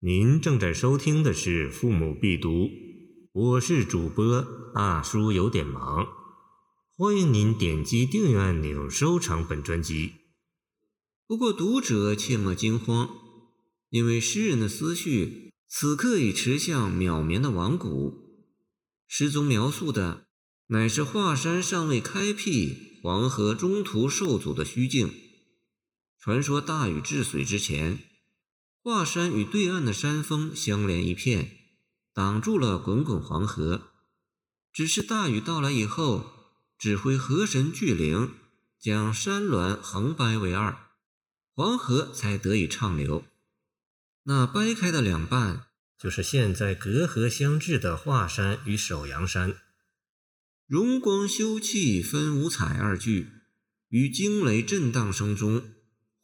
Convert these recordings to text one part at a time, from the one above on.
您正在收听的是《父母必读》，我是主播大叔，有点忙。欢迎您点击订阅按钮，收藏本专辑。不过，读者切莫惊慌，因为诗人的思绪此刻已驰向渺绵的王谷。诗中描述的乃是华山尚未开辟，黄河中途受阻的虚境。传说大禹治水之前。华山与对岸的山峰相连一片，挡住了滚滚黄河。只是大雨到来以后，指挥河神巨灵将山峦横掰为二，黄河才得以畅流。那掰开的两半，就是现在隔河相峙的华山与首阳山。荣光修气分五彩二句，与惊雷震荡声中，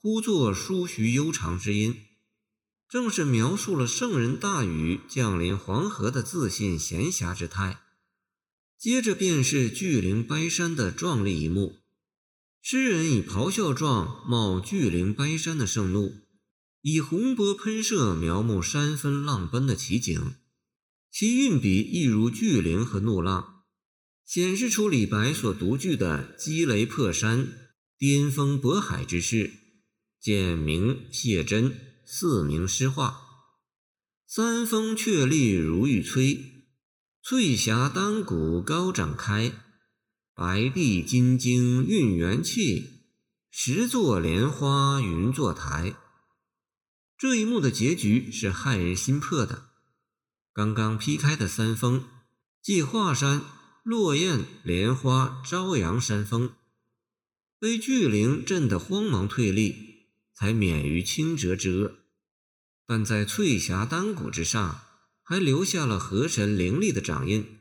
呼作殊徐悠长之音。正是描述了圣人大禹降临黄河的自信闲暇之态，接着便是巨灵掰山的壮丽一幕。诗人以咆哮状冒巨灵掰山的盛怒，以洪波喷射描摹山分浪奔的奇景，其运笔亦如巨灵和怒浪，显示出李白所独具的击雷破山、巅峰渤海之势。简明谢真。四明诗画，三峰确立如玉摧，翠霞丹谷高展开，白帝金睛运元气，十座莲花云坐台。这一幕的结局是骇人心魄的。刚刚劈开的三峰，即华山、落雁、莲花、朝阳三峰，被巨灵震得慌忙退立，才免于轻折之厄。但在翠霞丹谷之上，还留下了河神凌厉的掌印，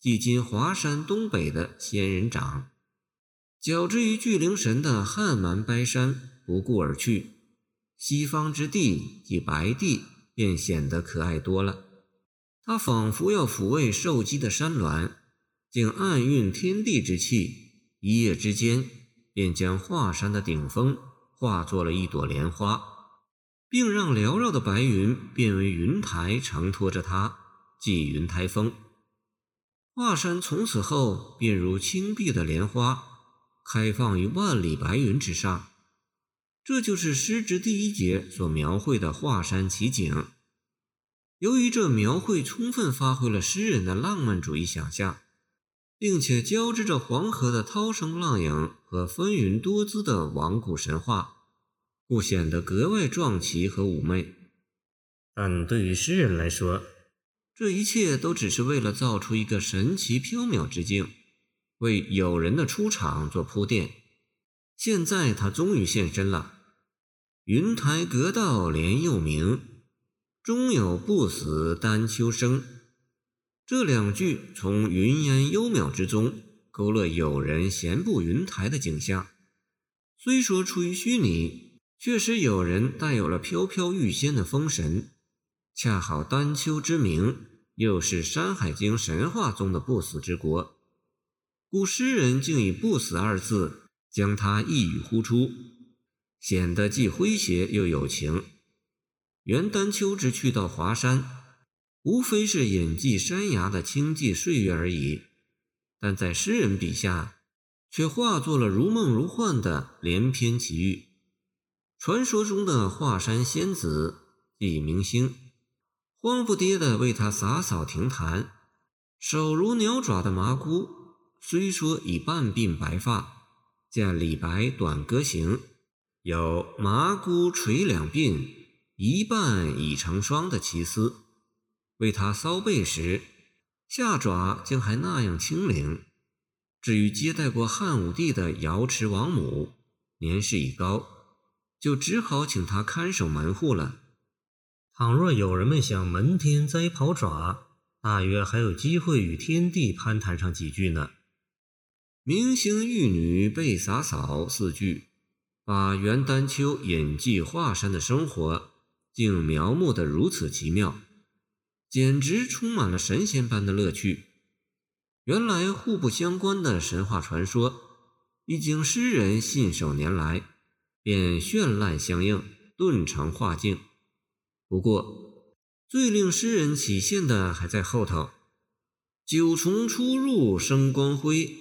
即今华山东北的仙人掌。较之于巨灵神的汉蛮掰山不顾而去，西方之地即白帝便显得可爱多了。他仿佛要抚慰受击的山峦，竟暗蕴天地之气，一夜之间便将华山的顶峰化作了一朵莲花。并让缭绕的白云变为云台，承托着它，即云台峰。华山从此后便如青碧的莲花，开放于万里白云之上。这就是诗之第一节所描绘的华山奇景。由于这描绘充分发挥了诗人的浪漫主义想象，并且交织着黄河的涛声浪影和纷纭多姿的王古神话。故显得格外壮奇和妩媚，但对于诗人来说，这一切都只是为了造出一个神奇缥缈之境，为友人的出场做铺垫。现在他终于现身了。云台阁道连又明，终有不死丹丘生。这两句从云烟幽渺之中勾勒友人闲步云台的景象，虽说出于虚拟。确实有人带有了飘飘欲仙的风神，恰好丹丘之名又是《山海经》神话中的不死之国，故诗人竟以“不死”二字将它一语呼出，显得既诙谐又有情。原丹丘之去到华山，无非是隐迹山崖的清寂岁月而已，但在诗人笔下，却化作了如梦如幻的连篇奇遇。传说中的华山仙子李明星，慌不迭地为他洒扫庭坛。手如鸟爪的麻姑，虽说已半鬓白发，见李白《短歌行》有“麻姑垂两鬓，一半已成霜”的奇思，为他搔背时，下爪竟还那样轻灵。至于接待过汉武帝的瑶池王母，年事已高。就只好请他看守门户了。倘若有人们想门天栽袍爪，大约还有机会与天帝攀谈上几句呢。明星玉女被洒扫四句，把元丹丘隐迹华山的生活，竟描摹得如此奇妙，简直充满了神仙般的乐趣。原来互不相关的神话传说，已经诗人信手拈来。便绚烂相映，顿成画境。不过，最令诗人起羡的还在后头：“九重出入生光辉，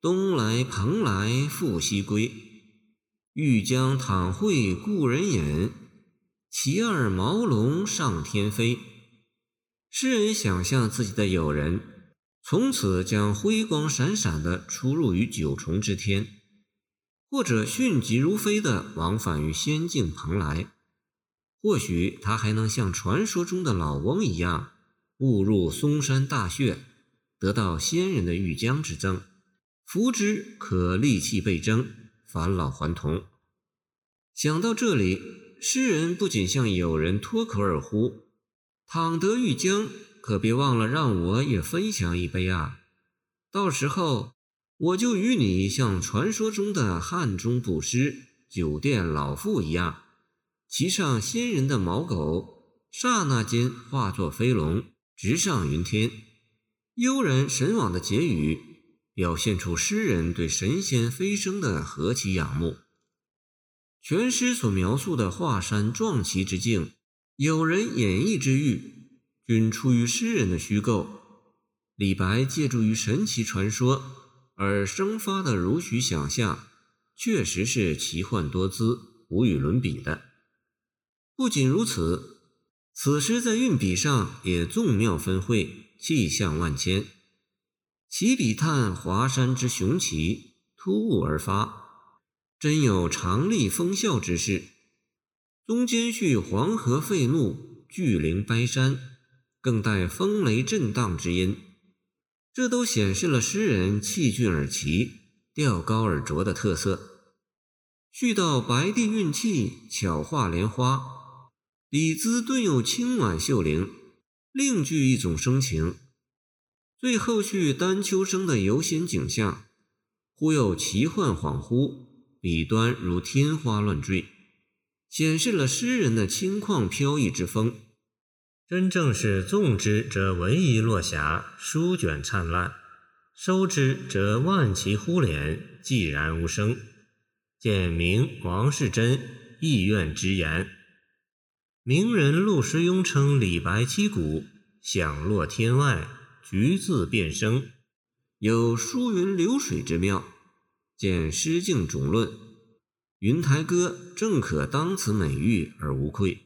东来蓬莱复西归。欲将倘会故人隐，其二毛龙上天飞。”诗人想象自己的友人从此将辉光闪闪地出入于九重之天，或者迅疾如飞地往返于仙境蓬莱。或许他还能像传说中的老翁一样，误入嵩山大穴，得到仙人的玉浆之赠，服之可力气倍增，返老还童。想到这里，诗人不仅向友人脱口而呼。倘得玉浆，可别忘了让我也分享一杯啊！到时候我就与你像传说中的汉中布施酒店老妇一样，骑上仙人的毛狗，刹那间化作飞龙，直上云天。悠然神往的结语，表现出诗人对神仙飞升的何其仰慕。全诗所描述的华山壮奇之境。有人演绎之欲，均出于诗人的虚构。李白借助于神奇传说而生发的如许想象，确实是奇幻多姿、无与伦比的。不仅如此，此诗在运笔上也纵妙分会，气象万千。起笔叹华山之雄奇，突兀而发，真有长立风啸之势。中间续黄河沸怒，巨灵掰山，更带风雷震荡之音，这都显示了诗人气俊而奇、调高而浊的特色。续到白帝运气，巧画莲花，笔姿顿有清婉秀灵，另具一种生情。最后续丹丘生的游仙景象，忽有奇幻恍惚，笔端如天花乱坠。显示了诗人的轻旷飘逸之风，真正是纵之则文仪落霞，书卷灿烂；收之则万骑忽敛，寂然无声。简明王世贞意愿之言，名人陆时雍称李白七古，响落天外，橘字变声，有疏云流水之妙。见《诗境总论》。云台歌正可当此美誉而无愧。